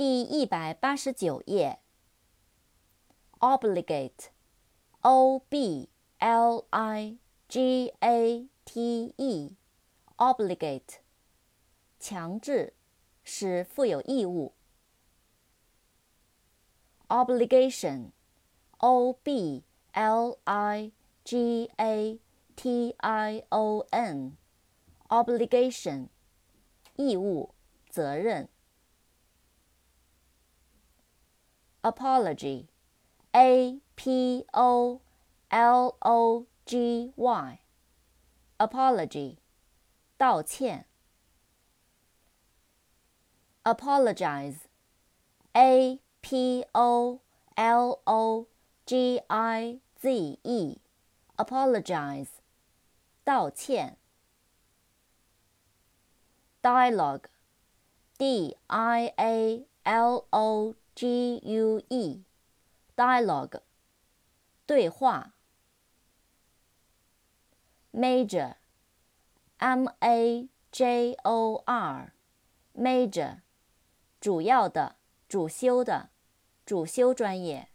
第一百八十九页。obligate，o b l i g a t e，obligate，强制，使负有义务。obligation，o b l i g a t i o n，obligation，义务、责任。apology。A P O L O G Y，apology，道歉。apologize，A P O L O G I Z E，apologize，道歉。dialogue，D I A L O G U E。dialogue，对话。major，m a j o r，major，主要的、主修的、主修专业。